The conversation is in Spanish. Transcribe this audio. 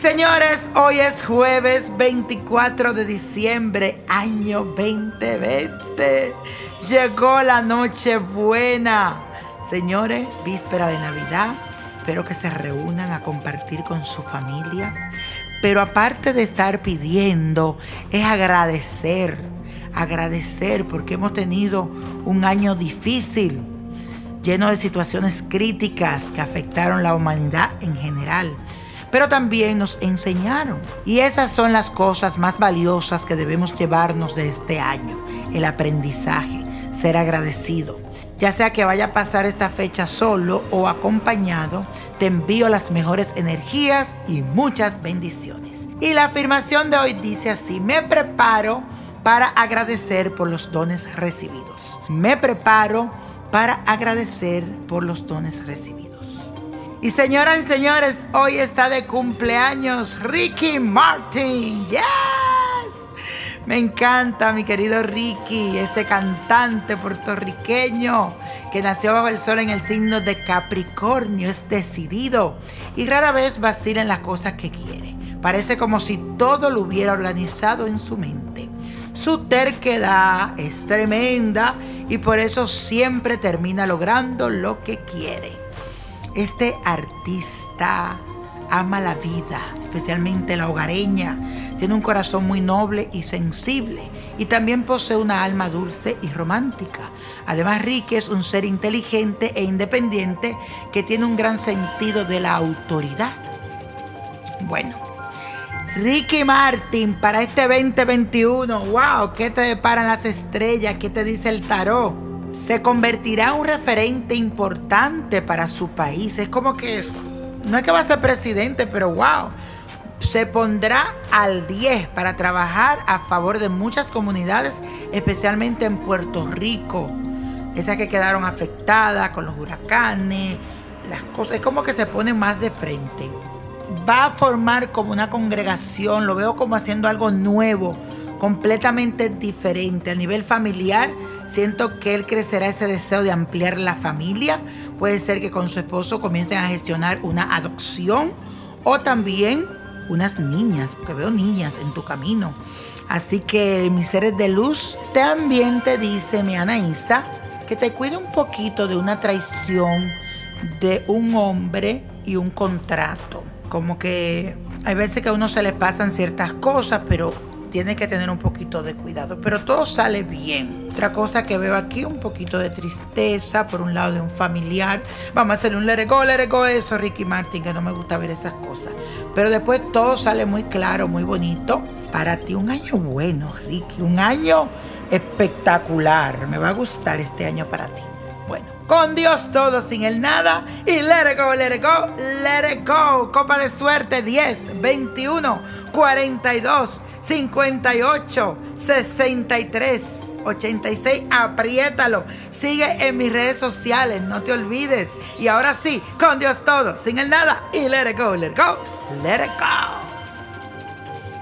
Señores, hoy es jueves 24 de diciembre, año 2020. Llegó la noche buena. Señores, víspera de Navidad. Espero que se reúnan a compartir con su familia. Pero aparte de estar pidiendo, es agradecer. Agradecer porque hemos tenido un año difícil, lleno de situaciones críticas que afectaron la humanidad en general pero también nos enseñaron. Y esas son las cosas más valiosas que debemos llevarnos de este año, el aprendizaje, ser agradecido. Ya sea que vaya a pasar esta fecha solo o acompañado, te envío las mejores energías y muchas bendiciones. Y la afirmación de hoy dice así, me preparo para agradecer por los dones recibidos. Me preparo para agradecer por los dones recibidos. Y señoras y señores, hoy está de cumpleaños Ricky Martin. ¡Yes! Me encanta mi querido Ricky, este cantante puertorriqueño que nació bajo el sol en el signo de Capricornio, es decidido y rara vez vacila en las cosas que quiere. Parece como si todo lo hubiera organizado en su mente. Su terquedad es tremenda y por eso siempre termina logrando lo que quiere. Este artista ama la vida, especialmente la hogareña. Tiene un corazón muy noble y sensible y también posee una alma dulce y romántica. Además, Ricky es un ser inteligente e independiente que tiene un gran sentido de la autoridad. Bueno, Ricky Martin para este 2021. ¡Wow! ¿Qué te deparan las estrellas? ¿Qué te dice el tarot? Se convertirá en un referente importante para su país. Es como que no es que va a ser presidente, pero wow, se pondrá al 10 para trabajar a favor de muchas comunidades, especialmente en Puerto Rico, esas que quedaron afectadas con los huracanes, las cosas, es como que se pone más de frente. Va a formar como una congregación, lo veo como haciendo algo nuevo, completamente diferente a nivel familiar Siento que él crecerá ese deseo de ampliar la familia. Puede ser que con su esposo comiencen a gestionar una adopción o también unas niñas, porque veo niñas en tu camino. Así que mis seres de luz, también te dice mi Anaísa que te cuide un poquito de una traición de un hombre y un contrato. Como que hay veces que a uno se le pasan ciertas cosas, pero tiene que tener un poquito de cuidado, pero todo sale bien. Otra cosa que veo aquí, un poquito de tristeza por un lado de un familiar. Vamos a hacerle un let let go eso, Ricky Martin, que no me gusta ver esas cosas. Pero después todo sale muy claro, muy bonito. Para ti un año bueno, Ricky, un año espectacular. Me va a gustar este año para ti. Con Dios todo, sin el nada. Y let it go, let it go, let it go. Copa de suerte 10, 21, 42. 58 63 86. Apriétalo. Sigue en mis redes sociales, no te olvides. Y ahora sí, con Dios todo, sin el nada. Y let it go, let it go, let it go.